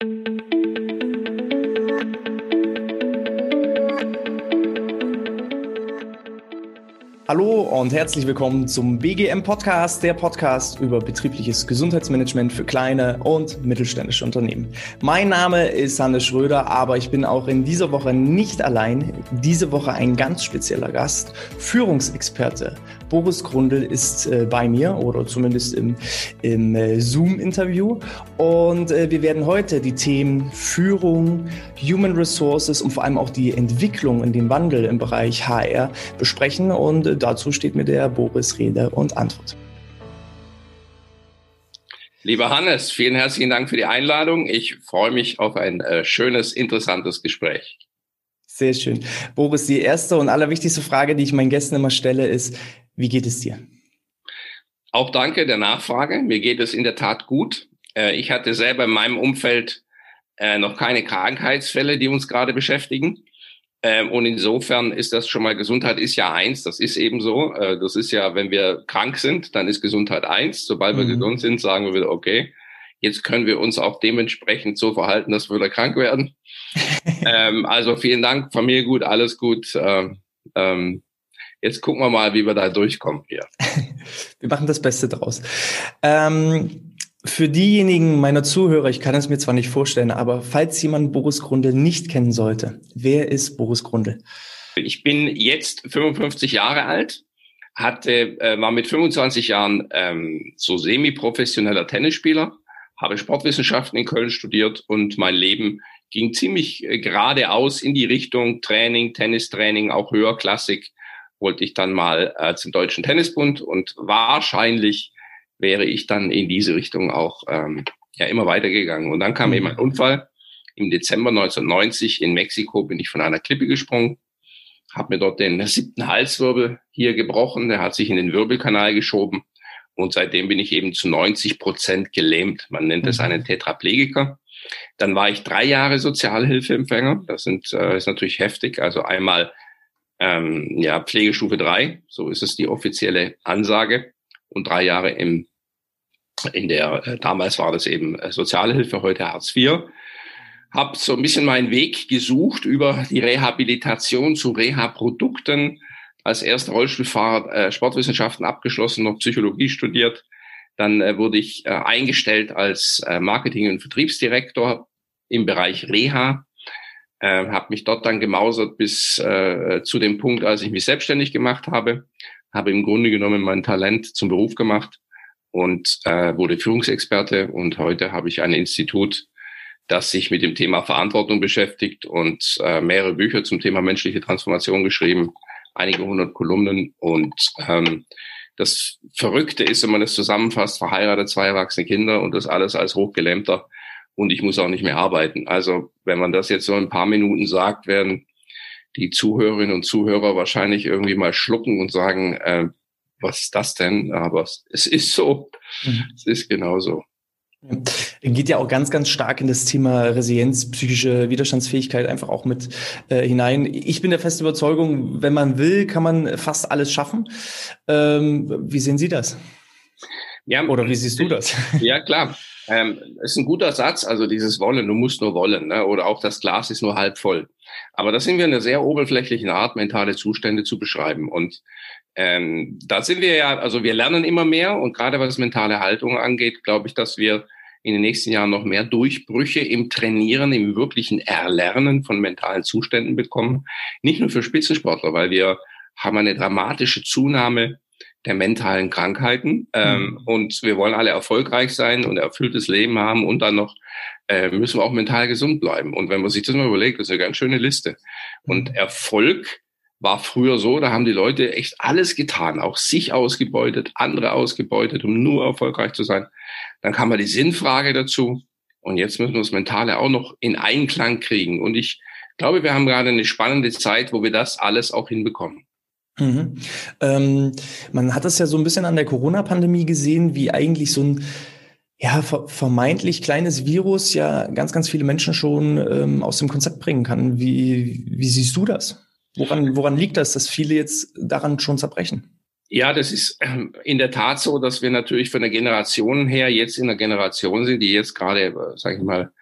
thank you Hallo und herzlich willkommen zum BGM Podcast, der Podcast über betriebliches Gesundheitsmanagement für kleine und mittelständische Unternehmen. Mein Name ist Hannes Schröder, aber ich bin auch in dieser Woche nicht allein. Diese Woche ein ganz spezieller Gast, Führungsexperte. Boris Grundl ist äh, bei mir oder zumindest im, im äh, Zoom-Interview und äh, wir werden heute die Themen Führung, Human Resources und vor allem auch die Entwicklung in den Wandel im Bereich HR besprechen und dazu steht mir der Boris Rede und Antwort. Lieber Hannes, vielen herzlichen Dank für die Einladung. Ich freue mich auf ein äh, schönes, interessantes Gespräch. Sehr schön. Boris, die erste und allerwichtigste Frage, die ich meinen Gästen immer stelle, ist, wie geht es dir? Auch danke der Nachfrage. Mir geht es in der Tat gut. Äh, ich hatte selber in meinem Umfeld äh, noch keine Krankheitsfälle, die uns gerade beschäftigen. Ähm, und insofern ist das schon mal, Gesundheit ist ja eins, das ist eben so. Äh, das ist ja, wenn wir krank sind, dann ist Gesundheit eins. Sobald wir mhm. gesund sind, sagen wir wieder, okay, jetzt können wir uns auch dementsprechend so verhalten, dass wir wieder krank werden. ähm, also vielen Dank, Familie gut, alles gut. Ähm, ähm, jetzt gucken wir mal, wie wir da durchkommen hier. wir machen das Beste draus. Ähm, für diejenigen meiner Zuhörer, ich kann es mir zwar nicht vorstellen, aber falls jemand Boris Grundl nicht kennen sollte, wer ist Boris Grundl? Ich bin jetzt 55 Jahre alt, hatte, äh, war mit 25 Jahren ähm, so semi-professioneller Tennisspieler, habe Sportwissenschaften in Köln studiert und mein Leben ging ziemlich äh, geradeaus in die Richtung Training, Tennistraining, auch höherklassig wollte ich dann mal äh, zum Deutschen Tennisbund und wahrscheinlich wäre ich dann in diese Richtung auch ähm, ja immer weitergegangen. Und dann kam eben ein Unfall. Im Dezember 1990 in Mexiko bin ich von einer Klippe gesprungen, habe mir dort den siebten Halswirbel hier gebrochen, der hat sich in den Wirbelkanal geschoben und seitdem bin ich eben zu 90 Prozent gelähmt. Man nennt es mhm. einen Tetraplegiker. Dann war ich drei Jahre Sozialhilfeempfänger. Das sind, äh, ist natürlich heftig. Also einmal ähm, ja Pflegestufe drei, so ist es die offizielle Ansage und drei Jahre im, in der, äh, damals war das eben äh, Sozialhilfe, heute Hartz IV. Hab so ein bisschen meinen Weg gesucht über die Rehabilitation zu Reha-Produkten. Als erster Rollstuhlfahrer äh, Sportwissenschaften abgeschlossen, noch Psychologie studiert. Dann äh, wurde ich äh, eingestellt als äh, Marketing- und Vertriebsdirektor im Bereich Reha. Äh, habe mich dort dann gemausert bis äh, zu dem Punkt, als ich mich selbstständig gemacht habe habe im Grunde genommen mein Talent zum Beruf gemacht und äh, wurde Führungsexperte. Und heute habe ich ein Institut, das sich mit dem Thema Verantwortung beschäftigt und äh, mehrere Bücher zum Thema menschliche Transformation geschrieben, einige hundert Kolumnen. Und ähm, das Verrückte ist, wenn man das zusammenfasst, verheiratet, zwei erwachsene Kinder und das alles als Hochgelähmter. Und ich muss auch nicht mehr arbeiten. Also wenn man das jetzt so ein paar Minuten sagt, werden die Zuhörerinnen und Zuhörer wahrscheinlich irgendwie mal schlucken und sagen, äh, was ist das denn? Aber es ist so. Mhm. Es ist genauso. Geht ja auch ganz, ganz stark in das Thema Resilienz, psychische Widerstandsfähigkeit einfach auch mit äh, hinein. Ich bin der festen Überzeugung, wenn man will, kann man fast alles schaffen. Ähm, wie sehen Sie das? Ja, Oder wie siehst du das? Ja, klar. Ähm, ist ein guter Satz, also dieses Wollen, du musst nur wollen, ne? oder auch das Glas ist nur halb voll. Aber da sind wir in einer sehr oberflächlichen Art, mentale Zustände zu beschreiben. Und ähm, da sind wir ja, also wir lernen immer mehr und gerade was mentale Haltung angeht, glaube ich, dass wir in den nächsten Jahren noch mehr Durchbrüche im Trainieren, im wirklichen Erlernen von mentalen Zuständen bekommen. Nicht nur für Spitzensportler, weil wir haben eine dramatische Zunahme der mentalen Krankheiten. Ähm, mhm. Und wir wollen alle erfolgreich sein und erfülltes Leben haben und dann noch äh, müssen wir auch mental gesund bleiben. Und wenn man sich das mal überlegt, das ist eine ganz schöne Liste. Und mhm. Erfolg war früher so, da haben die Leute echt alles getan, auch sich ausgebeutet, andere ausgebeutet, um nur erfolgreich zu sein. Dann kam mal die Sinnfrage dazu. Und jetzt müssen wir das Mentale auch noch in Einklang kriegen. Und ich glaube, wir haben gerade eine spannende Zeit, wo wir das alles auch hinbekommen. Mhm. Ähm, man hat das ja so ein bisschen an der Corona-Pandemie gesehen, wie eigentlich so ein ja, vermeintlich kleines Virus ja ganz, ganz viele Menschen schon ähm, aus dem Konzept bringen kann. Wie, wie siehst du das? Woran, woran liegt das, dass viele jetzt daran schon zerbrechen? Ja, das ist ähm, in der Tat so, dass wir natürlich von der Generation her jetzt in der Generation sind, die jetzt gerade, sage ich mal,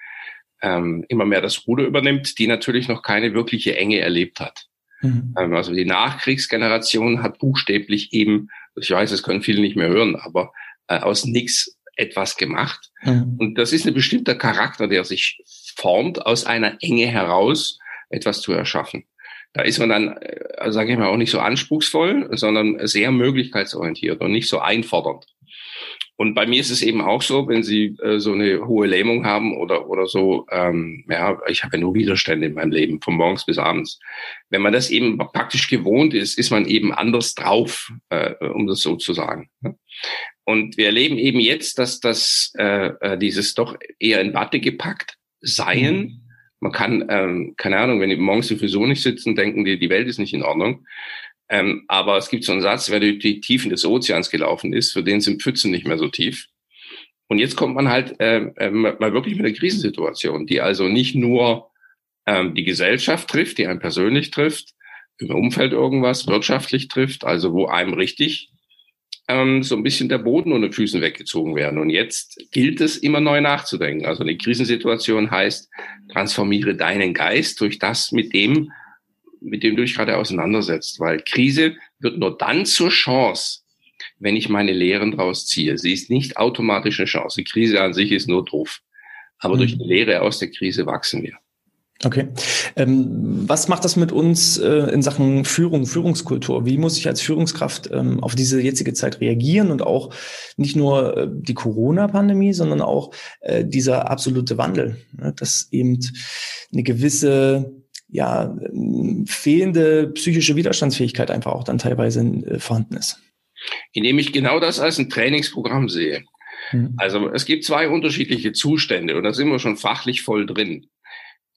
ähm, immer mehr das Ruder übernimmt, die natürlich noch keine wirkliche Enge erlebt hat. Mhm. Ähm, also die Nachkriegsgeneration hat buchstäblich eben, ich weiß, das können viele nicht mehr hören, aber äh, aus nichts etwas gemacht. Mhm. Und das ist ein bestimmter Charakter, der sich formt, aus einer Enge heraus etwas zu erschaffen. Da ist man dann, äh, sage ich mal, auch nicht so anspruchsvoll, sondern sehr möglichkeitsorientiert und nicht so einfordernd. Und bei mir ist es eben auch so, wenn Sie äh, so eine hohe Lähmung haben oder oder so, ähm, ja, ich habe ja nur Widerstände in meinem Leben, von morgens bis abends. Wenn man das eben praktisch gewohnt ist, ist man eben anders drauf, äh, um das so zu sagen. Und wir erleben eben jetzt, dass das äh, äh, dieses doch eher in Watte gepackt Seien. Man kann, ähm, keine Ahnung, wenn die morgens sowieso nicht sitzen, denken die, die Welt ist nicht in Ordnung. Ähm, aber es gibt so einen Satz, wer durch die Tiefen des Ozeans gelaufen ist, für den sind Pfützen nicht mehr so tief. Und jetzt kommt man halt äh, äh, mal wirklich mit einer Krisensituation, die also nicht nur ähm, die Gesellschaft trifft, die einen persönlich trifft, im Umfeld irgendwas wirtschaftlich trifft, also wo einem richtig ähm, so ein bisschen der Boden unter Füßen weggezogen werden. Und jetzt gilt es immer neu nachzudenken. Also eine Krisensituation heißt, transformiere deinen Geist durch das, mit dem, mit dem du dich gerade auseinandersetzt. Weil Krise wird nur dann zur Chance, wenn ich meine Lehren draus ziehe. Sie ist nicht automatisch eine Chance. Die Krise an sich ist nur doof. Aber mhm. durch die Lehre aus der Krise wachsen wir. Okay. Ähm, was macht das mit uns äh, in Sachen Führung, Führungskultur? Wie muss ich als Führungskraft ähm, auf diese jetzige Zeit reagieren und auch nicht nur äh, die Corona-Pandemie, sondern auch äh, dieser absolute Wandel, ne? dass eben eine gewisse ja, fehlende psychische Widerstandsfähigkeit einfach auch dann teilweise äh, vorhanden ist. Indem ich genau das als ein Trainingsprogramm sehe. Mhm. Also es gibt zwei unterschiedliche Zustände und da sind wir schon fachlich voll drin.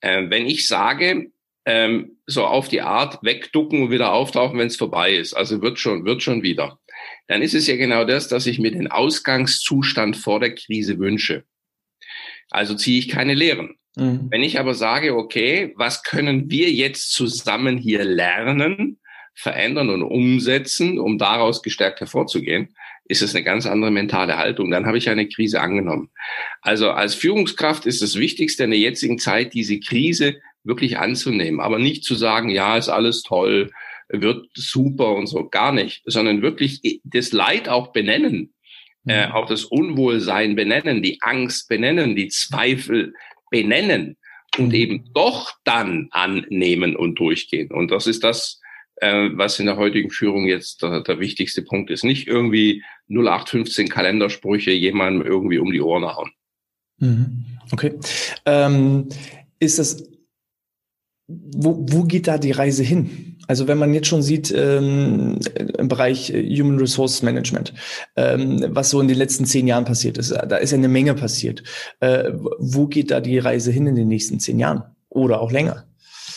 Ähm, wenn ich sage, ähm, so auf die Art wegducken und wieder auftauchen, wenn es vorbei ist, also wird schon, wird schon wieder, dann ist es ja genau das, dass ich mir den Ausgangszustand vor der Krise wünsche. Also ziehe ich keine Lehren. Mhm. Wenn ich aber sage, okay, was können wir jetzt zusammen hier lernen, verändern und umsetzen, um daraus gestärkt hervorzugehen, ist es eine ganz andere mentale Haltung. Dann habe ich eine Krise angenommen. Also als Führungskraft ist das Wichtigste in der jetzigen Zeit, diese Krise wirklich anzunehmen, aber nicht zu sagen, ja, ist alles toll, wird super und so, gar nicht, sondern wirklich das Leid auch benennen, äh, mhm. auch das Unwohlsein benennen, die Angst benennen, die Zweifel benennen und mhm. eben doch dann annehmen und durchgehen. Und das ist das, äh, was in der heutigen Führung jetzt der, der wichtigste Punkt ist. Nicht irgendwie 0815 Kalendersprüche jemandem irgendwie um die Ohren hauen. Mhm. Okay. Ähm, ist das, wo, wo geht da die Reise hin? Also wenn man jetzt schon sieht ähm, im Bereich äh, Human Resource Management, ähm, was so in den letzten zehn Jahren passiert ist, da ist ja eine Menge passiert. Äh, wo geht da die Reise hin in den nächsten zehn Jahren oder auch länger?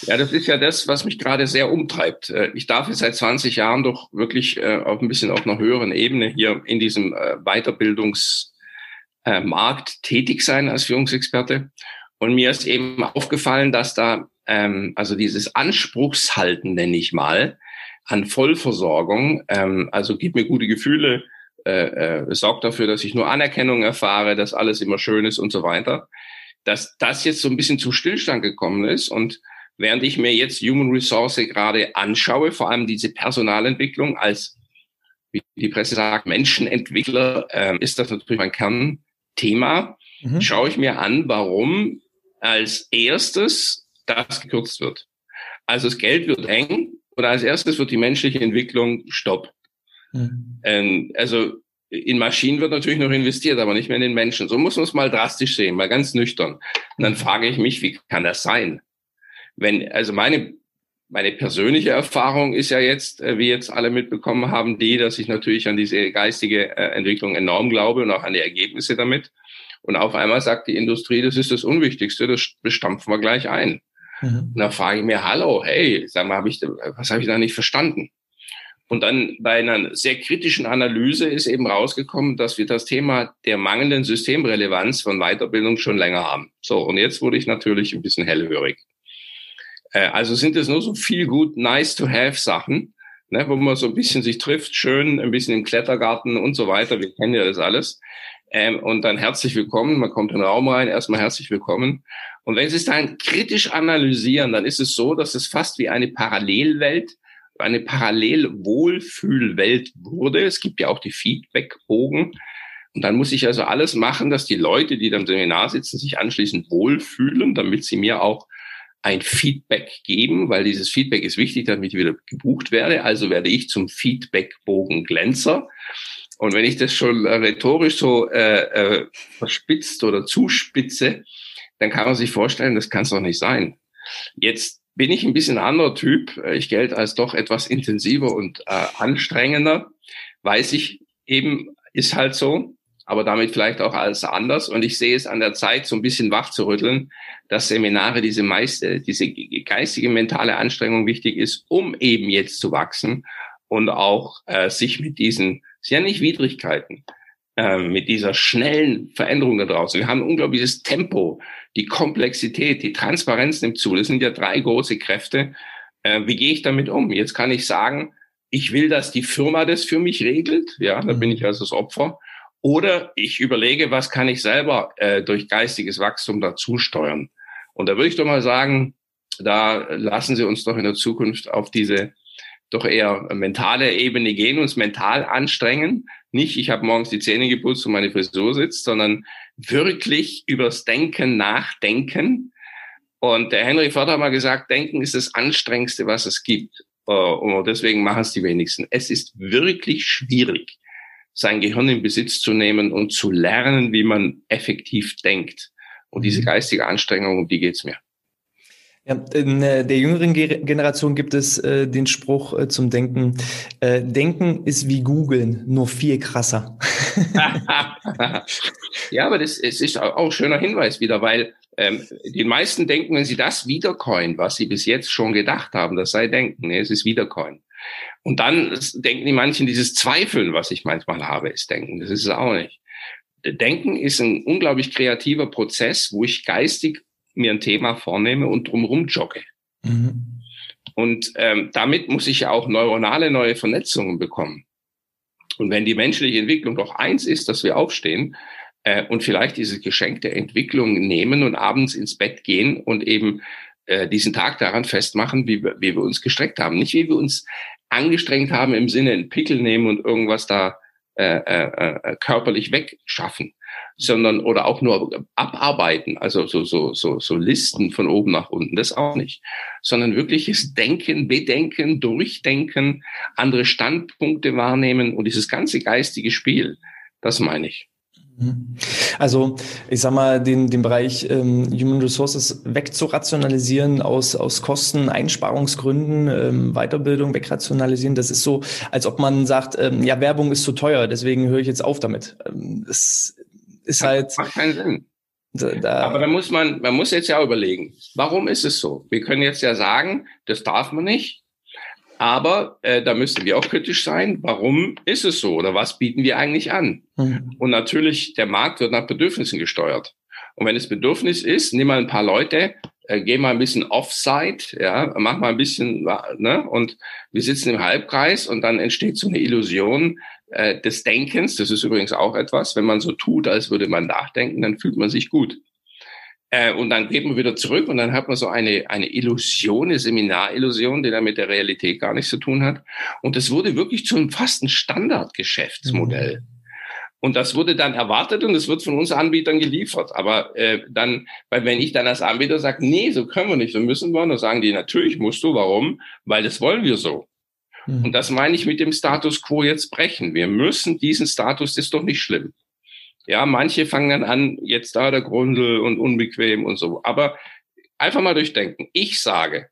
Ja, das ist ja das, was mich gerade sehr umtreibt. Äh, ich darf jetzt seit 20 Jahren doch wirklich äh, auf ein bisschen auf einer höheren Ebene hier in diesem Weiterbildungsmarkt tätig sein als Führungsexperte. Und mir ist eben aufgefallen, dass da ähm, also dieses Anspruchshalten, nenne ich mal, an Vollversorgung, ähm, also gib mir gute Gefühle, äh, äh, sorgt dafür, dass ich nur Anerkennung erfahre, dass alles immer schön ist und so weiter, dass das jetzt so ein bisschen zu Stillstand gekommen ist und während ich mir jetzt Human Resource gerade anschaue, vor allem diese Personalentwicklung als, wie die Presse sagt, Menschenentwickler, äh, ist das natürlich mein Kernthema. Mhm. Schaue ich mir an, warum als erstes das gekürzt wird. Also das Geld wird eng und als erstes wird die menschliche Entwicklung Stopp. Mhm. Ähm, also in Maschinen wird natürlich noch investiert, aber nicht mehr in den Menschen. So muss man es mal drastisch sehen, mal ganz nüchtern. Und dann frage ich mich, wie kann das sein? Wenn, also meine, meine persönliche Erfahrung ist ja jetzt, äh, wie jetzt alle mitbekommen haben, die, dass ich natürlich an diese geistige äh, Entwicklung enorm glaube und auch an die Ergebnisse damit. Und auf einmal sagt die Industrie, das ist das Unwichtigste, das bestampfen wir gleich ein. Mhm. Und da frage ich mir, hallo, hey, sag mal, hab ich, was habe ich da nicht verstanden? Und dann bei einer sehr kritischen Analyse ist eben rausgekommen, dass wir das Thema der mangelnden Systemrelevanz von Weiterbildung schon länger haben. So, und jetzt wurde ich natürlich ein bisschen hellhörig. Äh, also sind es nur so viel gut nice to have Sachen, ne, wo man so ein bisschen sich trifft, schön, ein bisschen im Klettergarten und so weiter. Wir kennen ja das alles. Ähm, und dann herzlich willkommen. Man kommt in den Raum rein, erstmal herzlich willkommen. Und wenn Sie es dann kritisch analysieren, dann ist es so, dass es fast wie eine Parallelwelt, eine Parallelwohlfühlwelt wurde. Es gibt ja auch die Feedbackbogen. Und dann muss ich also alles machen, dass die Leute, die da im Seminar sitzen, sich anschließend wohlfühlen, damit sie mir auch ein Feedback geben, weil dieses Feedback ist wichtig, damit ich wieder gebucht werde. Also werde ich zum Feedbackbogen-Glänzer. Und wenn ich das schon rhetorisch so äh, äh, verspitzt oder zuspitze, dann kann man sich vorstellen, das kann es doch nicht sein. Jetzt bin ich ein bisschen anderer Typ. Ich gelte als doch etwas intensiver und äh, anstrengender. Weiß ich eben, ist halt so aber damit vielleicht auch alles anders. Und ich sehe es an der Zeit, so ein bisschen wach zu rütteln, dass Seminare diese meiste, diese geistige, mentale Anstrengung wichtig ist, um eben jetzt zu wachsen und auch äh, sich mit diesen, sehr nicht Widrigkeiten, äh, mit dieser schnellen Veränderung da draußen. Wir haben unglaubliches Tempo, die Komplexität, die Transparenz nimmt zu. Das sind ja drei große Kräfte. Äh, wie gehe ich damit um? Jetzt kann ich sagen, ich will, dass die Firma das für mich regelt. Ja, da bin ich also das Opfer. Oder ich überlege, was kann ich selber äh, durch geistiges Wachstum dazu steuern. Und da würde ich doch mal sagen, da lassen Sie uns doch in der Zukunft auf diese doch eher mentale Ebene gehen, uns mental anstrengen. Nicht, ich habe morgens die Zähne geputzt und meine Frisur sitzt, sondern wirklich übers Denken nachdenken. Und der Henry Ford hat mal gesagt, Denken ist das Anstrengendste, was es gibt. Äh, und deswegen machen es die wenigsten. Es ist wirklich schwierig sein Gehirn in Besitz zu nehmen und zu lernen, wie man effektiv denkt. Und diese mhm. geistige Anstrengung, um die geht's mir. Ja, in äh, der jüngeren Generation gibt es äh, den Spruch äh, zum Denken, äh, Denken ist wie Googeln, nur viel krasser. ja, aber das es ist auch ein schöner Hinweis wieder, weil ähm, die meisten denken, wenn sie das wiedercoin, was sie bis jetzt schon gedacht haben, das sei Denken, nee, es ist wiedercoin. Und dann denken die manchen, dieses Zweifeln, was ich manchmal habe, ist Denken. Das ist es auch nicht. Denken ist ein unglaublich kreativer Prozess, wo ich geistig mir ein Thema vornehme und drumherum jogge. Mhm. Und ähm, damit muss ich ja auch neuronale neue Vernetzungen bekommen. Und wenn die menschliche Entwicklung doch eins ist, dass wir aufstehen äh, und vielleicht diese geschenkte Entwicklung nehmen und abends ins Bett gehen und eben äh, diesen Tag daran festmachen, wie, wir, wie wir uns gestreckt haben. Nicht wie wir uns angestrengt haben im Sinne einen Pickel nehmen und irgendwas da äh, äh, äh, körperlich wegschaffen, sondern oder auch nur abarbeiten, also so, so, so, so Listen von oben nach unten, das auch nicht, sondern wirkliches Denken, Bedenken, Durchdenken, andere Standpunkte wahrnehmen und dieses ganze geistige Spiel, das meine ich. Also ich sag mal, den, den Bereich ähm, Human Resources wegzurationalisieren aus, aus Kosten, Einsparungsgründen, ähm, Weiterbildung wegrationalisieren, das ist so, als ob man sagt, ähm, ja, Werbung ist zu teuer, deswegen höre ich jetzt auf damit. Ähm, das ist halt. Macht keinen Sinn. Da, da Aber da muss man, man muss jetzt ja überlegen, warum ist es so? Wir können jetzt ja sagen, das darf man nicht. Aber äh, da müssten wir auch kritisch sein. Warum ist es so? Oder was bieten wir eigentlich an? Mhm. Und natürlich, der Markt wird nach Bedürfnissen gesteuert. Und wenn es Bedürfnis ist, nimm mal ein paar Leute, äh, geh mal ein bisschen offside, ja, mach mal ein bisschen, ne, und wir sitzen im Halbkreis und dann entsteht so eine Illusion äh, des Denkens. Das ist übrigens auch etwas, wenn man so tut, als würde man nachdenken, dann fühlt man sich gut. Äh, und dann geht man wieder zurück und dann hat man so eine, eine Illusion, eine Seminarillusion, die dann mit der Realität gar nichts zu tun hat. Und das wurde wirklich zu einem fast ein Standardgeschäftsmodell. Mhm. Und das wurde dann erwartet und es wird von uns Anbietern geliefert. Aber äh, dann, weil wenn ich dann als Anbieter sage, nee, so können wir nicht, so müssen wir, dann sagen die, natürlich musst du. Warum? Weil das wollen wir so. Mhm. Und das meine ich mit dem Status quo jetzt brechen. Wir müssen diesen Status, das ist doch nicht schlimm. Ja, manche fangen dann an, jetzt da der Grundel und unbequem und so. Aber einfach mal durchdenken. Ich sage,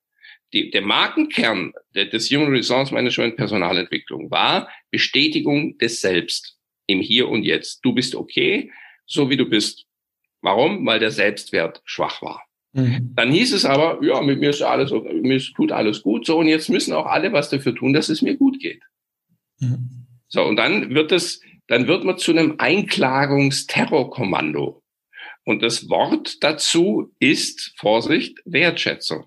die, der Markenkern des Human Resource Management Personalentwicklung war Bestätigung des Selbst im Hier und Jetzt. Du bist okay, so wie du bist. Warum? Weil der Selbstwert schwach war. Mhm. Dann hieß es aber, ja, mit mir ist alles, mir tut alles gut, so, und jetzt müssen auch alle was dafür tun, dass es mir gut geht. Mhm. So, und dann wird es dann wird man zu einem Einklagungsterrorkommando. Und das Wort dazu ist, Vorsicht, Wertschätzung.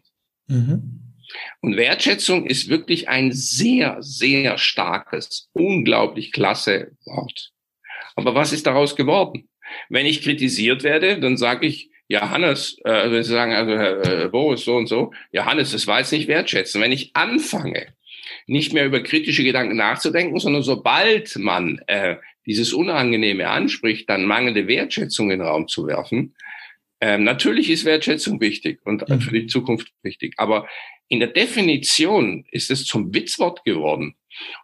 Mhm. Und Wertschätzung ist wirklich ein sehr, sehr starkes, unglaublich klasse Wort. Aber was ist daraus geworden? Wenn ich kritisiert werde, dann sage ich, ja, Hannes, äh, wenn Sie sagen, also Herr äh, Boris, so und so, ja, Hannes, das war jetzt nicht wertschätzen. Wenn ich anfange, nicht mehr über kritische Gedanken nachzudenken, sondern sobald man äh, dieses Unangenehme anspricht, dann mangelnde Wertschätzung in den Raum zu werfen. Ähm, natürlich ist Wertschätzung wichtig und mhm. für die Zukunft wichtig, aber in der Definition ist es zum Witzwort geworden.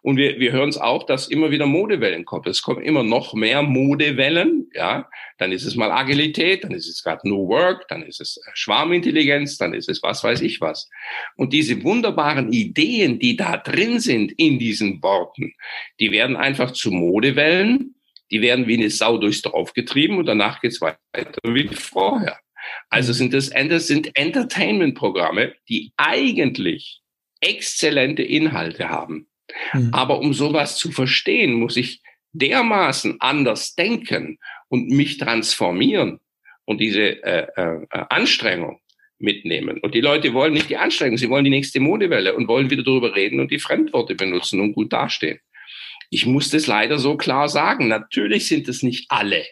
Und wir, wir hören es auch, dass immer wieder Modewellen kommen. Es kommen immer noch mehr Modewellen. Ja, dann ist es mal Agilität, dann ist es gerade New Work, dann ist es Schwarmintelligenz, dann ist es was weiß ich was. Und diese wunderbaren Ideen, die da drin sind in diesen Worten, die werden einfach zu Modewellen. Die werden wie eine Sau durchs Dorf getrieben und danach geht's weiter wie vorher. Also sind das, das sind Entertainment-Programme, die eigentlich exzellente Inhalte haben. Mhm. Aber um sowas zu verstehen, muss ich dermaßen anders denken und mich transformieren und diese äh, äh, Anstrengung mitnehmen. Und die Leute wollen nicht die Anstrengung, sie wollen die nächste Modewelle und wollen wieder darüber reden und die Fremdworte benutzen und gut dastehen. Ich muss das leider so klar sagen. Natürlich sind es nicht alle.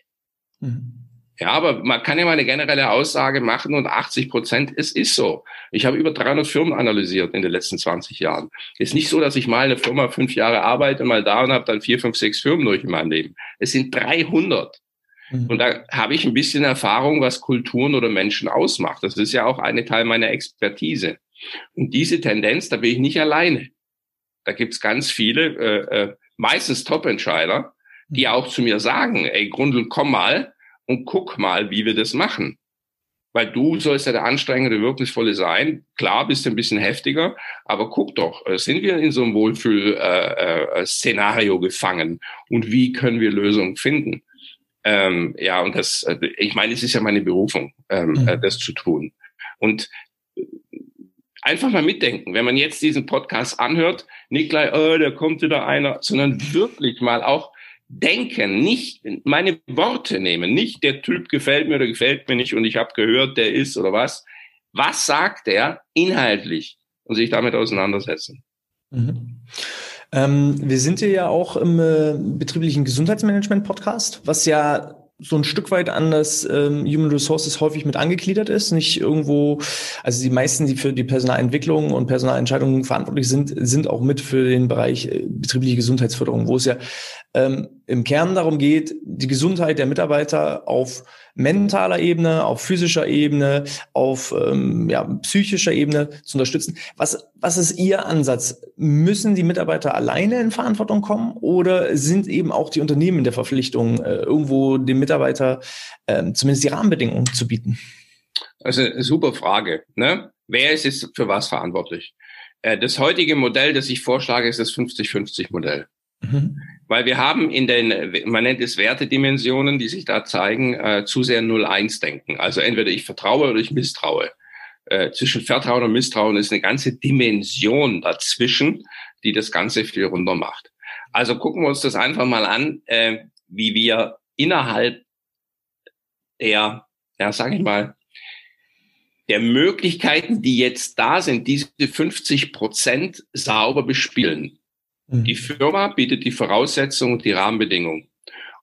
Mhm. Ja, aber man kann ja mal eine generelle Aussage machen und 80 Prozent, es ist so. Ich habe über 300 Firmen analysiert in den letzten 20 Jahren. Es ist nicht so, dass ich mal eine Firma fünf Jahre arbeite, mal da und habe dann vier, fünf, sechs Firmen durch in meinem Leben. Es sind 300. Mhm. Und da habe ich ein bisschen Erfahrung, was Kulturen oder Menschen ausmacht. Das ist ja auch eine Teil meiner Expertise. Und diese Tendenz, da bin ich nicht alleine. Da gibt's ganz viele, äh, äh, meistens Top-Entscheider, die mhm. auch zu mir sagen, ey Grundl, komm mal, und guck mal, wie wir das machen. Weil du sollst ja der anstrengende, wirkungsvolle sein. Klar bist du ein bisschen heftiger, aber guck doch, äh, sind wir in so einem Wohlfühl-Szenario äh, äh, gefangen und wie können wir Lösungen finden? Ähm, ja, und das, ich meine, es ist ja meine Berufung, ähm, mhm. Das zu tun. Und einfach mal mitdenken, wenn man jetzt diesen Podcast anhört, nicht gleich, oh, da kommt wieder einer, sondern wirklich mal auch denken, nicht meine Worte nehmen, nicht der Typ gefällt mir oder gefällt mir nicht und ich habe gehört, der ist oder was. Was sagt er inhaltlich und sich damit auseinandersetzen? Mhm. Ähm, wir sind hier ja auch im äh, betrieblichen Gesundheitsmanagement-Podcast, was ja so ein Stück weit an das ähm, Human Resources häufig mit angegliedert ist. Nicht irgendwo, also die meisten, die für die Personalentwicklung und Personalentscheidungen verantwortlich sind, sind auch mit für den Bereich äh, betriebliche Gesundheitsförderung, wo es ja ähm, im Kern darum geht, die Gesundheit der Mitarbeiter auf mentaler Ebene, auf physischer Ebene, auf ähm, ja, psychischer Ebene zu unterstützen. Was, was ist Ihr Ansatz? Müssen die Mitarbeiter alleine in Verantwortung kommen oder sind eben auch die Unternehmen in der Verpflichtung, äh, irgendwo dem Mitarbeiter äh, zumindest die Rahmenbedingungen zu bieten? Also super Frage. Ne? Wer ist jetzt für was verantwortlich? Äh, das heutige Modell, das ich vorschlage, ist das 50-50-Modell. Mhm. Weil wir haben in den, man nennt es Wertedimensionen, die sich da zeigen, äh, zu sehr 0-1 denken. Also entweder ich vertraue oder ich misstraue. Äh, zwischen Vertrauen und Misstrauen ist eine ganze Dimension dazwischen, die das Ganze viel runter macht. Also gucken wir uns das einfach mal an, äh, wie wir innerhalb der, ja, sag ich mal, der Möglichkeiten, die jetzt da sind, diese 50 Prozent sauber bespielen. Die mhm. Firma bietet die Voraussetzungen und die Rahmenbedingungen.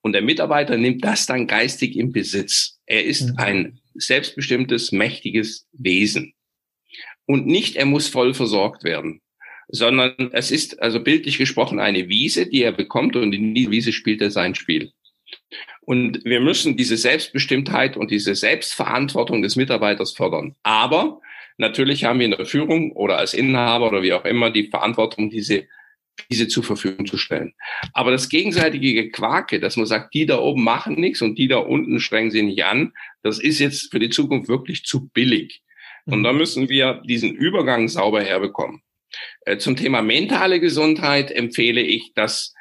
Und der Mitarbeiter nimmt das dann geistig in Besitz. Er ist mhm. ein selbstbestimmtes, mächtiges Wesen. Und nicht, er muss voll versorgt werden, sondern es ist also bildlich gesprochen eine Wiese, die er bekommt und in die Wiese spielt er sein Spiel. Und wir müssen diese Selbstbestimmtheit und diese Selbstverantwortung des Mitarbeiters fördern. Aber natürlich haben wir in der Führung oder als Inhaber oder wie auch immer die Verantwortung, diese diese zur Verfügung zu stellen. Aber das gegenseitige Gequake, dass man sagt, die da oben machen nichts und die da unten strengen sie nicht an, das ist jetzt für die Zukunft wirklich zu billig. Und da mhm. müssen wir diesen Übergang sauber herbekommen. Äh, zum Thema mentale Gesundheit empfehle ich, dass,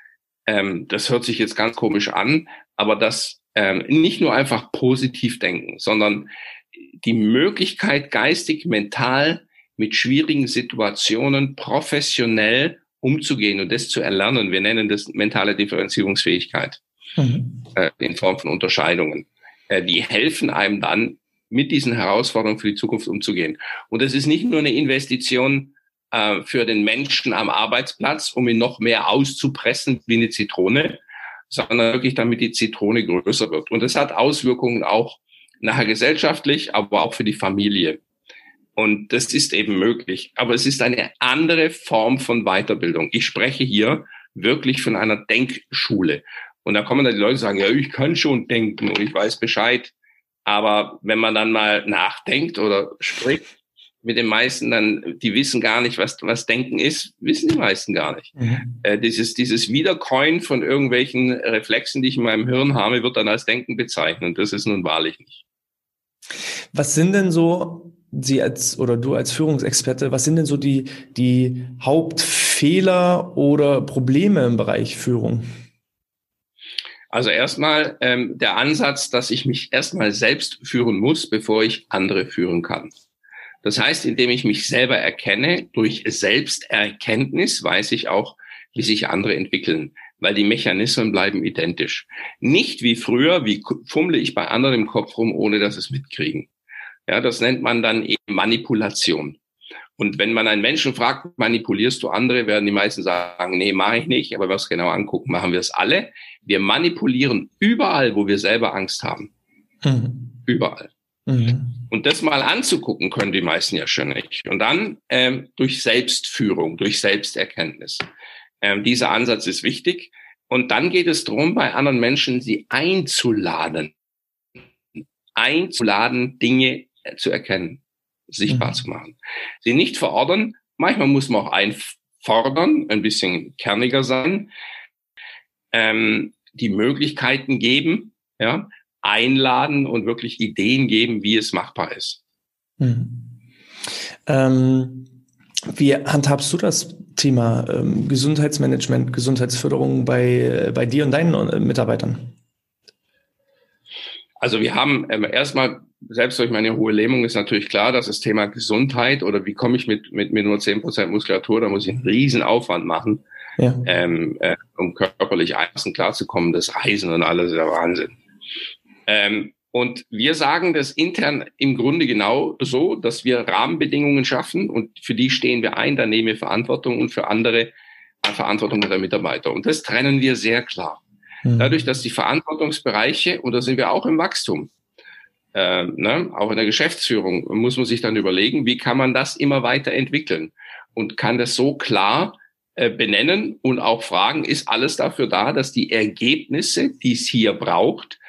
ähm, das hört sich jetzt ganz komisch an, aber dass ähm, nicht nur einfach positiv denken, sondern die Möglichkeit geistig, mental mit schwierigen Situationen professionell umzugehen und das zu erlernen. Wir nennen das mentale Differenzierungsfähigkeit mhm. äh, in Form von Unterscheidungen. Äh, die helfen einem dann, mit diesen Herausforderungen für die Zukunft umzugehen. Und das ist nicht nur eine Investition äh, für den Menschen am Arbeitsplatz, um ihn noch mehr auszupressen wie eine Zitrone, sondern wirklich damit die Zitrone größer wird. Und das hat Auswirkungen auch nachher gesellschaftlich, aber auch für die Familie. Und das ist eben möglich. Aber es ist eine andere Form von Weiterbildung. Ich spreche hier wirklich von einer Denkschule. Und da kommen dann die Leute und sagen, ja, ich kann schon denken und ich weiß Bescheid. Aber wenn man dann mal nachdenkt oder spricht mit den meisten, dann, die wissen gar nicht, was, was Denken ist, wissen die meisten gar nicht. Mhm. Äh, dieses, dieses Wiedercoin von irgendwelchen Reflexen, die ich in meinem Hirn habe, wird dann als Denken bezeichnet. Und das ist nun wahrlich nicht. Was sind denn so, Sie als oder du als Führungsexperte, was sind denn so die, die Hauptfehler oder Probleme im Bereich Führung? Also erstmal ähm, der Ansatz, dass ich mich erstmal selbst führen muss, bevor ich andere führen kann. Das heißt, indem ich mich selber erkenne, durch Selbsterkenntnis weiß ich auch, wie sich andere entwickeln, weil die Mechanismen bleiben identisch. Nicht wie früher, wie fummle ich bei anderen im Kopf rum, ohne dass es mitkriegen. Ja, das nennt man dann eben Manipulation. Und wenn man einen Menschen fragt, manipulierst du andere, werden die meisten sagen, nee, mache ich nicht. Aber was genau angucken, machen wir es alle. Wir manipulieren überall, wo wir selber Angst haben. Mhm. Überall. Mhm. Und das mal anzugucken, können die meisten ja schon nicht. Und dann ähm, durch Selbstführung, durch Selbsterkenntnis. Ähm, dieser Ansatz ist wichtig. Und dann geht es darum, bei anderen Menschen sie einzuladen. Einzuladen, Dinge zu erkennen, sichtbar mhm. zu machen. Sie nicht verordern. Manchmal muss man auch einfordern, ein bisschen kerniger sein, ähm, die Möglichkeiten geben, ja, einladen und wirklich Ideen geben, wie es machbar ist. Mhm. Ähm, wie handhabst du das Thema ähm, Gesundheitsmanagement, Gesundheitsförderung bei, bei dir und deinen äh, Mitarbeitern? Also wir haben ähm, erstmal, selbst durch meine hohe Lähmung ist natürlich klar, dass das Thema Gesundheit oder wie komme ich mit, mit, mit nur zehn Prozent Muskulatur, da muss ich einen riesen Aufwand machen, ja. ähm, äh, um körperlich einigermaßen klarzukommen. Das Reisen und alles ist der Wahnsinn. Ähm, und wir sagen das intern im Grunde genau so, dass wir Rahmenbedingungen schaffen und für die stehen wir ein, da nehmen wir Verantwortung und für andere Verantwortung der Mitarbeiter. Und das trennen wir sehr klar. Mhm. Dadurch, dass die Verantwortungsbereiche, und da sind wir auch im Wachstum, äh, ne, auch in der Geschäftsführung, muss man sich dann überlegen, wie kann man das immer weiter entwickeln und kann das so klar äh, benennen und auch fragen, ist alles dafür da, dass die Ergebnisse, die es hier braucht,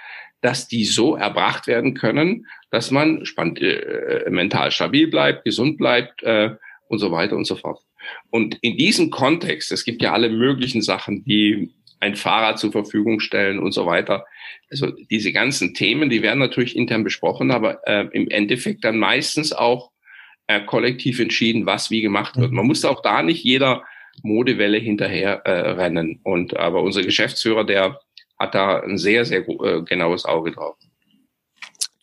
dass die so erbracht werden können, dass man spannt, äh, mental stabil bleibt, gesund bleibt äh, und so weiter und so fort. Und in diesem Kontext, es gibt ja alle möglichen Sachen, die ein Fahrrad zur Verfügung stellen und so weiter. Also diese ganzen Themen, die werden natürlich intern besprochen, aber äh, im Endeffekt dann meistens auch äh, kollektiv entschieden, was wie gemacht wird. Man muss auch da nicht jeder Modewelle hinterher äh, rennen. Und aber unser Geschäftsführer, der hat da ein sehr, sehr äh, genaues Auge drauf.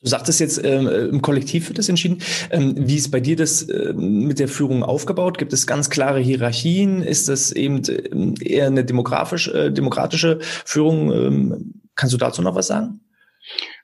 Du sagtest jetzt, ähm, im Kollektiv wird das entschieden. Ähm, wie ist bei dir das äh, mit der Führung aufgebaut? Gibt es ganz klare Hierarchien? Ist das eben äh, eher eine demografisch, äh, demokratische Führung? Ähm, kannst du dazu noch was sagen?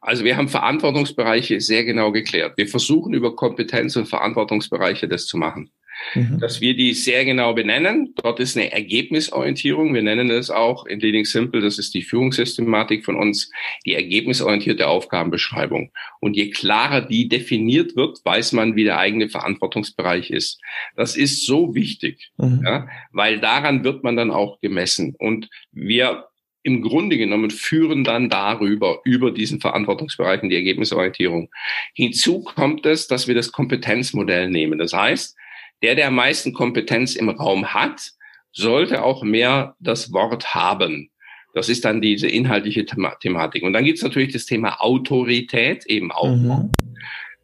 Also wir haben Verantwortungsbereiche sehr genau geklärt. Wir versuchen über Kompetenz und Verantwortungsbereiche das zu machen mhm. dass wir die sehr genau benennen. Dort ist eine Ergebnisorientierung. Wir nennen es auch in Leading Simple, das ist die Führungssystematik von uns, die ergebnisorientierte Aufgabenbeschreibung. Und je klarer die definiert wird, weiß man, wie der eigene Verantwortungsbereich ist. Das ist so wichtig, mhm. ja, weil daran wird man dann auch gemessen. Und wir im Grunde genommen führen dann darüber, über diesen Verantwortungsbereich und die Ergebnisorientierung. Hinzu kommt es, dass wir das Kompetenzmodell nehmen. Das heißt, der, der am meisten Kompetenz im Raum hat, sollte auch mehr das Wort haben. Das ist dann diese inhaltliche Thematik. Und dann gibt es natürlich das Thema Autorität eben auch. Mhm.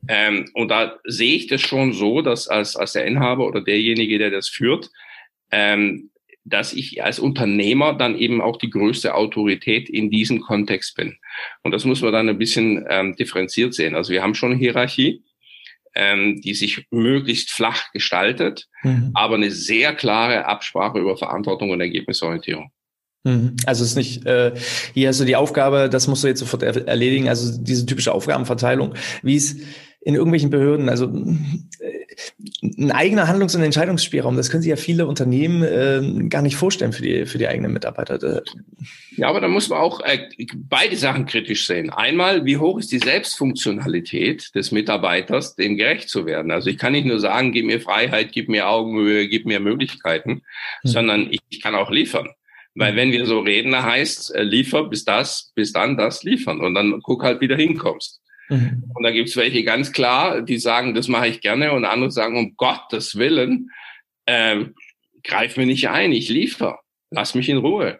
Ähm, und da sehe ich das schon so, dass als, als der Inhaber oder derjenige, der das führt, ähm, dass ich als Unternehmer dann eben auch die größte Autorität in diesem Kontext bin. Und das muss man dann ein bisschen ähm, differenziert sehen. Also wir haben schon eine Hierarchie, ähm, die sich möglichst flach gestaltet, mhm. aber eine sehr klare Absprache über Verantwortung und Ergebnisorientierung. Mhm. Also es ist nicht, äh, hier hast du die Aufgabe, das musst du jetzt sofort er erledigen, also diese typische Aufgabenverteilung, wie es in irgendwelchen Behörden, also ein eigener Handlungs- und Entscheidungsspielraum, das können sich ja viele Unternehmen äh, gar nicht vorstellen für die, für die eigenen Mitarbeiter. Ja, aber da muss man auch äh, beide Sachen kritisch sehen. Einmal, wie hoch ist die Selbstfunktionalität des Mitarbeiters, dem gerecht zu werden? Also ich kann nicht nur sagen, gib mir Freiheit, gib mir Augenhöhe, gib mir Möglichkeiten, hm. sondern ich, ich kann auch liefern. Weil hm. wenn wir so reden, da heißt, äh, liefer bis das, bis dann das liefern und dann guck halt, wie du hinkommst. Mhm. Und da gibt's welche ganz klar, die sagen, das mache ich gerne und andere sagen, um Gottes Willen, ähm, greif mir nicht ein, ich liefer, lass mich in Ruhe.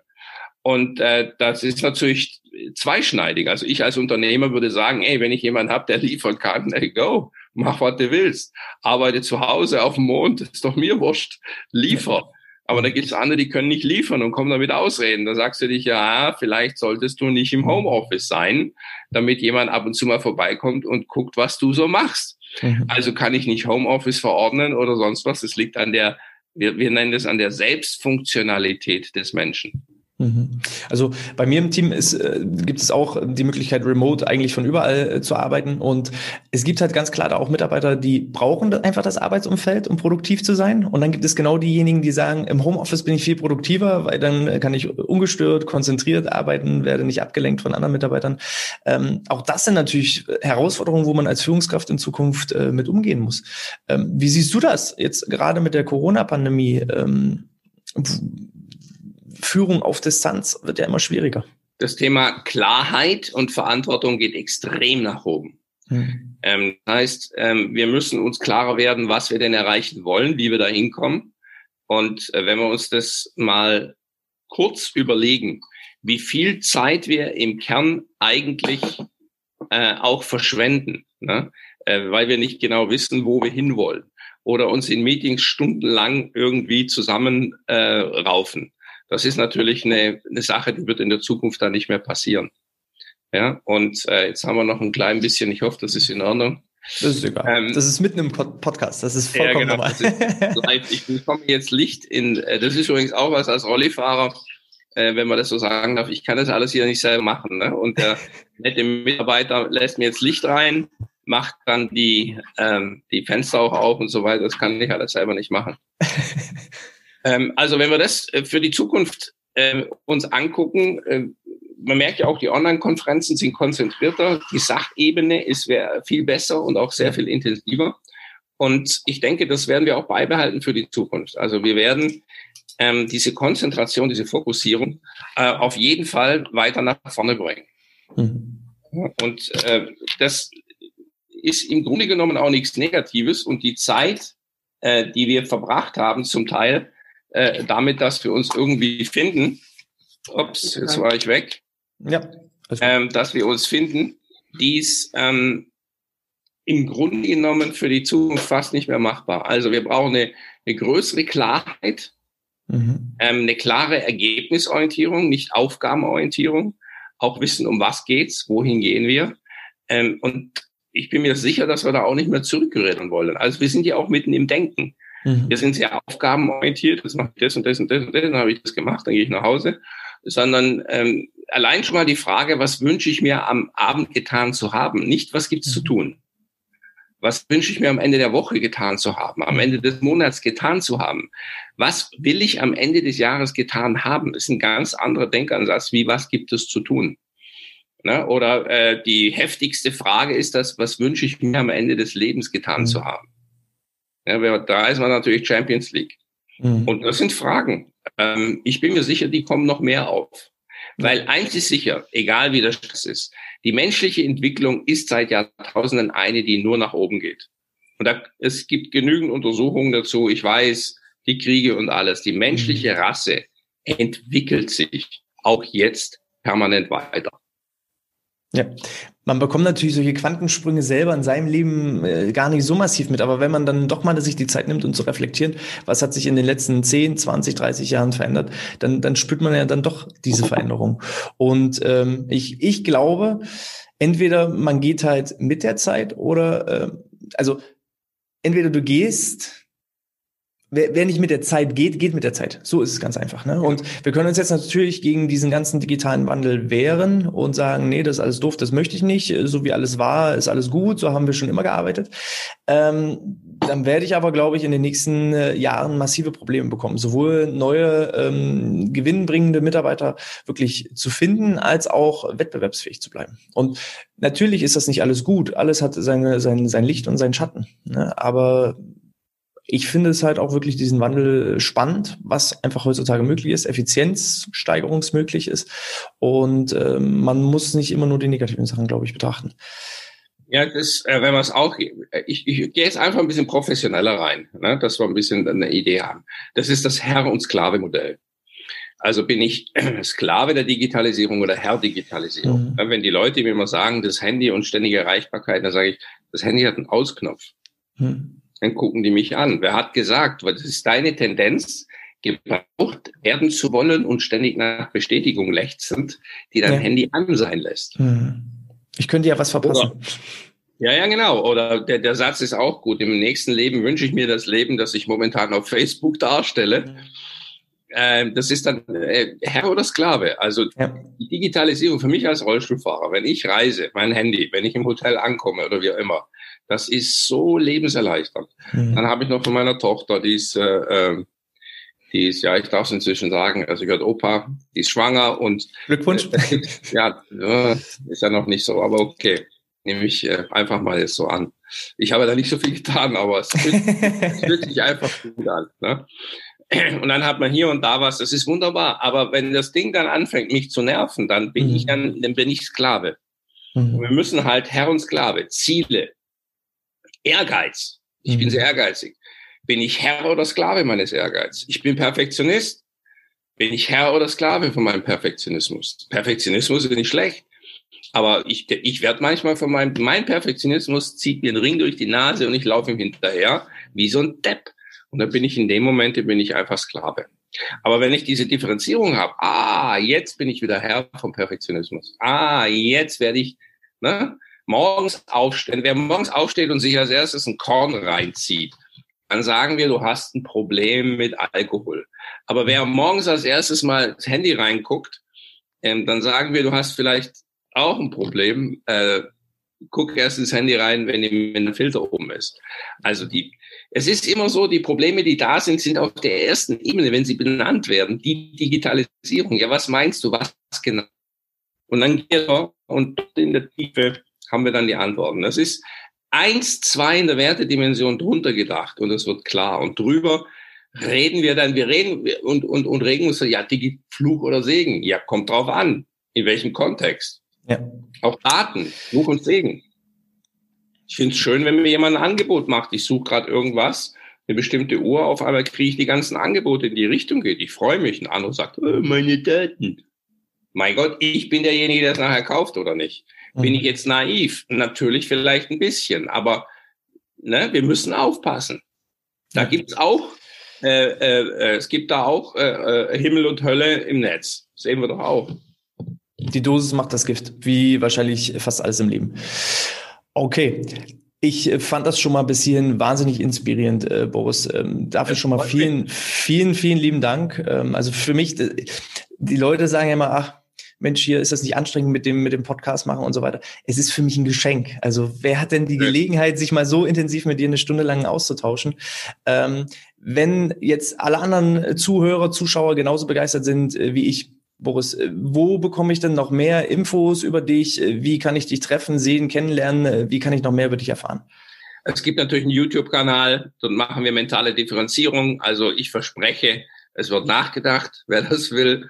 Und äh, das ist natürlich zweischneidig. Also ich als Unternehmer würde sagen, ey, wenn ich jemanden habe, der liefern kann, ey, go, mach, was du willst. Arbeite zu Hause auf dem Mond, ist doch mir wurscht, liefer. Aber da gibt es andere, die können nicht liefern und kommen damit Ausreden. Da sagst du dich, ja, vielleicht solltest du nicht im Homeoffice sein, damit jemand ab und zu mal vorbeikommt und guckt, was du so machst. Mhm. Also kann ich nicht Homeoffice verordnen oder sonst was. Es liegt an der, wir, wir nennen das an der Selbstfunktionalität des Menschen. Mhm. Also bei mir im Team ist, äh, gibt es auch die Möglichkeit, remote eigentlich von überall äh, zu arbeiten. Und es gibt halt ganz klar da auch Mitarbeiter, die brauchen einfach das Arbeitsumfeld, um produktiv zu sein. Und dann gibt es genau diejenigen, die sagen, im Homeoffice bin ich viel produktiver, weil dann kann ich ungestört, konzentriert arbeiten, werde nicht abgelenkt von anderen Mitarbeitern. Ähm, auch das sind natürlich Herausforderungen, wo man als Führungskraft in Zukunft äh, mit umgehen muss. Ähm, wie siehst du das jetzt gerade mit der Corona-Pandemie? Ähm, Führung auf Distanz wird ja immer schwieriger. Das Thema Klarheit und Verantwortung geht extrem nach oben. Hm. Ähm, das heißt, ähm, wir müssen uns klarer werden, was wir denn erreichen wollen, wie wir da hinkommen. Und äh, wenn wir uns das mal kurz überlegen, wie viel Zeit wir im Kern eigentlich äh, auch verschwenden, ne? äh, weil wir nicht genau wissen, wo wir hinwollen oder uns in Meetings stundenlang irgendwie zusammenraufen. Das ist natürlich eine, eine Sache, die wird in der Zukunft dann nicht mehr passieren. Ja, und äh, jetzt haben wir noch ein klein bisschen, ich hoffe, das ist in Ordnung. Das ist egal. Ähm, das ist mitten im Podcast, das ist vollkommen ja, genau, normal. live. Ich bekomme jetzt Licht in, äh, das ist übrigens auch was als Rollifahrer, äh, wenn man das so sagen darf, ich kann das alles hier nicht selber machen. Ne? Und der nette Mitarbeiter lässt mir jetzt Licht rein, macht dann die, ähm, die Fenster auch auf und so weiter. Das kann ich alles selber nicht machen. Ähm, also wenn wir das äh, für die Zukunft äh, uns angucken, äh, man merkt ja auch, die Online-Konferenzen sind konzentrierter, die Sachebene ist viel besser und auch sehr viel intensiver. Und ich denke, das werden wir auch beibehalten für die Zukunft. Also wir werden ähm, diese Konzentration, diese Fokussierung äh, auf jeden Fall weiter nach vorne bringen. Mhm. Und äh, das ist im Grunde genommen auch nichts Negatives. Und die Zeit, äh, die wir verbracht haben, zum Teil äh, damit, dass wir uns irgendwie finden. Ups, jetzt war ich weg. Ja. Ähm, dass wir uns finden, dies ähm, im Grunde genommen für die Zukunft fast nicht mehr machbar. Also wir brauchen eine, eine größere Klarheit, mhm. ähm, eine klare Ergebnisorientierung, nicht Aufgabenorientierung, auch wissen, um was geht's, wohin gehen wir. Ähm, und ich bin mir sicher, dass wir da auch nicht mehr zurückreden wollen. Also wir sind ja auch mitten im Denken. Mhm. Wir sind sehr aufgabenorientiert, jetzt mache ich das und das und das und das, dann habe ich das gemacht, dann gehe ich nach Hause. Sondern ähm, allein schon mal die Frage, was wünsche ich mir am Abend getan zu haben? Nicht, was gibt's mhm. zu tun? Was wünsche ich mir am Ende der Woche getan zu haben, am Ende des Monats getan zu haben? Was will ich am Ende des Jahres getan haben? Das ist ein ganz anderer Denkansatz, wie was gibt es zu tun? Ne? Oder äh, die heftigste Frage ist das, was wünsche ich mir am Ende des Lebens getan mhm. zu haben? Ja, da ist man natürlich Champions League. Mhm. Und das sind Fragen. Ähm, ich bin mir sicher, die kommen noch mehr auf. Weil eins ist sicher, egal wie das ist, die menschliche Entwicklung ist seit Jahrtausenden eine, die nur nach oben geht. Und da, es gibt genügend Untersuchungen dazu. Ich weiß, die Kriege und alles. Die menschliche mhm. Rasse entwickelt sich auch jetzt permanent weiter. Ja, man bekommt natürlich solche Quantensprünge selber in seinem Leben äh, gar nicht so massiv mit, aber wenn man dann doch mal sich die Zeit nimmt, um zu reflektieren, was hat sich in den letzten 10, 20, 30 Jahren verändert, dann, dann spürt man ja dann doch diese Veränderung. Und ähm, ich, ich glaube, entweder man geht halt mit der Zeit oder, äh, also entweder du gehst wer, wer nicht mit der Zeit geht, geht mit der Zeit. So ist es ganz einfach. Ne? Und wir können uns jetzt natürlich gegen diesen ganzen digitalen Wandel wehren und sagen, nee, das ist alles doof, das möchte ich nicht. So wie alles war, ist alles gut, so haben wir schon immer gearbeitet. Ähm, dann werde ich aber, glaube ich, in den nächsten äh, Jahren massive Probleme bekommen, sowohl neue ähm, gewinnbringende Mitarbeiter wirklich zu finden, als auch wettbewerbsfähig zu bleiben. Und natürlich ist das nicht alles gut. Alles hat seine, sein, sein Licht und seinen Schatten. Ne? Aber ich finde es halt auch wirklich diesen Wandel spannend, was einfach heutzutage möglich ist, Effizienzsteigerungsmöglich ist. Und äh, man muss nicht immer nur die negativen Sachen, glaube ich, betrachten. Ja, das, äh, wenn man es auch, ich, ich gehe jetzt einfach ein bisschen professioneller rein, ne, dass wir ein bisschen eine Idee haben. Das ist das Herr- und Sklave-Modell. Also bin ich Sklave der Digitalisierung oder Herr Digitalisierung. Mhm. Wenn die Leute mir immer sagen, das Handy und ständige Erreichbarkeit, dann sage ich, das Handy hat einen Ausknopf. Mhm dann gucken die mich an. Wer hat gesagt, was ist deine Tendenz, gebraucht werden zu wollen und ständig nach Bestätigung lechzend, die dein ja. Handy an sein lässt? Hm. Ich könnte ja was verpassen. Oder, ja, ja, genau. Oder der, der Satz ist auch gut. Im nächsten Leben wünsche ich mir das Leben, das ich momentan auf Facebook darstelle. Ähm, das ist dann äh, Herr oder Sklave. Also ja. die Digitalisierung für mich als Rollstuhlfahrer, wenn ich reise, mein Handy, wenn ich im Hotel ankomme oder wie auch immer, das ist so lebenserleichternd. Mhm. Dann habe ich noch von meiner Tochter, die ist, äh, ähm, die ist, ja, ich darf es inzwischen sagen, also gehört Opa, die ist schwanger und Glückwunsch. Äh, ja, ist ja noch nicht so, aber okay. Nehme ich äh, einfach mal jetzt so an. Ich habe da nicht so viel getan, aber es fühlt, es fühlt sich einfach gut an. Ne? Und dann hat man hier und da was, das ist wunderbar. Aber wenn das Ding dann anfängt, mich zu nerven, dann bin mhm. ich dann, dann bin ich Sklave. Mhm. Wir müssen halt Herr und Sklave, Ziele, Ehrgeiz. Ich mhm. bin sehr ehrgeizig. Bin ich Herr oder Sklave meines Ehrgeizes? Ich bin Perfektionist. Bin ich Herr oder Sklave von meinem Perfektionismus? Perfektionismus ist nicht schlecht. Aber ich, ich werde manchmal von meinem, mein Perfektionismus zieht mir einen Ring durch die Nase und ich laufe ihm hinterher wie so ein Depp. Und dann bin ich in dem Moment, bin ich einfach Sklave. Aber wenn ich diese Differenzierung habe, ah, jetzt bin ich wieder Herr vom Perfektionismus. Ah, jetzt werde ich, ne, morgens aufstehen, wer morgens aufsteht und sich als erstes ein Korn reinzieht, dann sagen wir, du hast ein Problem mit Alkohol. Aber wer morgens als erstes mal das Handy reinguckt, ähm, dann sagen wir, du hast vielleicht auch ein Problem. Äh, guck erst ins Handy rein, wenn, wenn der Filter oben ist. Also die, es ist immer so, die Probleme, die da sind, sind auf der ersten Ebene, wenn sie benannt werden. Die Digitalisierung. Ja, was meinst du? Was genau? Und dann geht er und in der Tiefe haben wir dann die Antworten. Das ist eins, zwei in der Wertedimension drunter gedacht und es wird klar. Und drüber reden wir dann, wir reden und, und, und regen uns, ja, Digi, Fluch oder Segen. Ja, kommt drauf an. In welchem Kontext? Ja. Auch Daten, Fluch und Segen. Ich finde es schön, wenn mir jemand ein Angebot macht. Ich suche gerade irgendwas, eine bestimmte Uhr, auf einmal kriege ich die ganzen Angebote in die Richtung geht. Ich freue mich. Ein anderer sagt, oh, meine Daten. Mein Gott, ich bin derjenige, der es nachher kauft oder nicht. Bin ich mhm. jetzt naiv? Natürlich vielleicht ein bisschen, aber ne, wir müssen aufpassen. Da gibt's auch, äh, äh, es gibt da auch äh, äh, Himmel und Hölle im Netz. Sehen wir doch auch. Die Dosis macht das Gift, wie wahrscheinlich fast alles im Leben. Okay. Ich fand das schon mal bis hierhin wahnsinnig inspirierend, äh, Boris. Ähm, dafür schon mal vielen, vielen, vielen lieben Dank. Ähm, also für mich, die Leute sagen ja immer, ach, Mensch, hier ist das nicht anstrengend mit dem, mit dem Podcast machen und so weiter. Es ist für mich ein Geschenk. Also wer hat denn die Gelegenheit, sich mal so intensiv mit dir eine Stunde lang auszutauschen? Ähm, wenn jetzt alle anderen Zuhörer, Zuschauer genauso begeistert sind äh, wie ich, Boris, äh, wo bekomme ich denn noch mehr Infos über dich? Äh, wie kann ich dich treffen, sehen, kennenlernen? Wie kann ich noch mehr über dich erfahren? Es gibt natürlich einen YouTube-Kanal, dort machen wir mentale Differenzierung. Also ich verspreche, es wird nachgedacht, wer das will.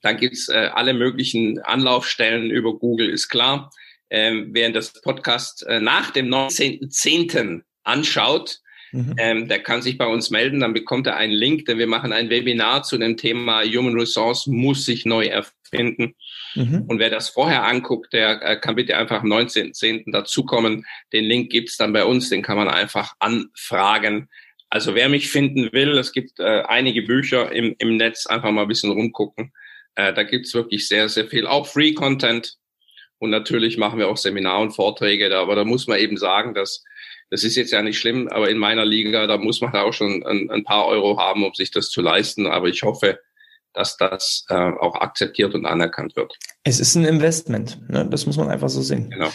Dann gibt's äh, alle möglichen Anlaufstellen über Google, ist klar. Ähm, wer das Podcast äh, nach dem 19.10. anschaut, mhm. ähm, der kann sich bei uns melden, dann bekommt er einen Link, denn wir machen ein Webinar zu dem Thema Human Resource muss sich neu erfinden. Mhm. Und wer das vorher anguckt, der äh, kann bitte einfach am 19.10. dazukommen. Den Link gibt's dann bei uns, den kann man einfach anfragen. Also wer mich finden will, es gibt äh, einige Bücher im, im Netz, einfach mal ein bisschen rumgucken. Äh, da gibt's wirklich sehr, sehr viel, auch Free Content. Und natürlich machen wir auch Seminar und Vorträge da, aber da muss man eben sagen, dass Das ist jetzt ja nicht schlimm, aber in meiner Liga, da muss man auch schon ein, ein paar Euro haben, um sich das zu leisten. Aber ich hoffe, dass das äh, auch akzeptiert und anerkannt wird. Es ist ein Investment, ne? das muss man einfach so sehen. Genau.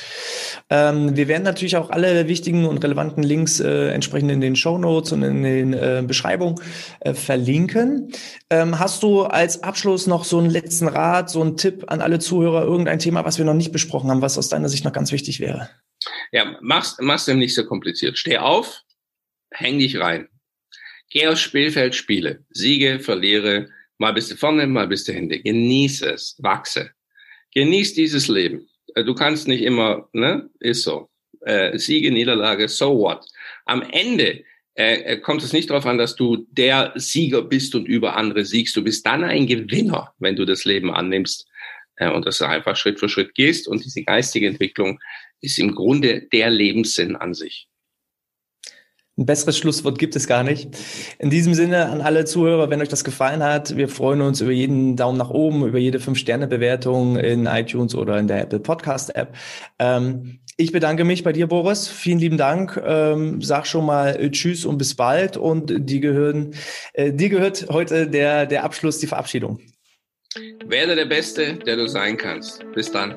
Ähm, wir werden natürlich auch alle wichtigen und relevanten Links äh, entsprechend in den Show Notes und in den äh, Beschreibungen äh, verlinken. Ähm, hast du als Abschluss noch so einen letzten Rat, so einen Tipp an alle Zuhörer, irgendein Thema, was wir noch nicht besprochen haben, was aus deiner Sicht noch ganz wichtig wäre? Ja, mach's, mach's dem nicht so kompliziert. Steh auf, häng dich rein. Geh aufs Spielfeld, spiele. Siege, verliere, Mal bist du vorne, mal bist du hinten. Genieß es, wachse. Genieß dieses Leben. Äh, du kannst nicht immer, ne? Ist so. Äh, Siege, Niederlage, so what? Am Ende äh, äh, kommt es nicht darauf an, dass du der Sieger bist und über andere siegst. Du bist dann ein Gewinner, wenn du das Leben annimmst äh, und das einfach Schritt für Schritt gehst. Und diese geistige Entwicklung ist im Grunde der Lebenssinn an sich. Ein besseres Schlusswort gibt es gar nicht. In diesem Sinne an alle Zuhörer, wenn euch das gefallen hat, wir freuen uns über jeden Daumen nach oben, über jede 5-Sterne-Bewertung in iTunes oder in der Apple Podcast-App. Ähm, ich bedanke mich bei dir, Boris. Vielen lieben Dank. Ähm, sag schon mal äh, Tschüss und bis bald. Und die gehören, äh, dir gehört heute der, der Abschluss, die Verabschiedung. Werde der Beste, der du sein kannst. Bis dann.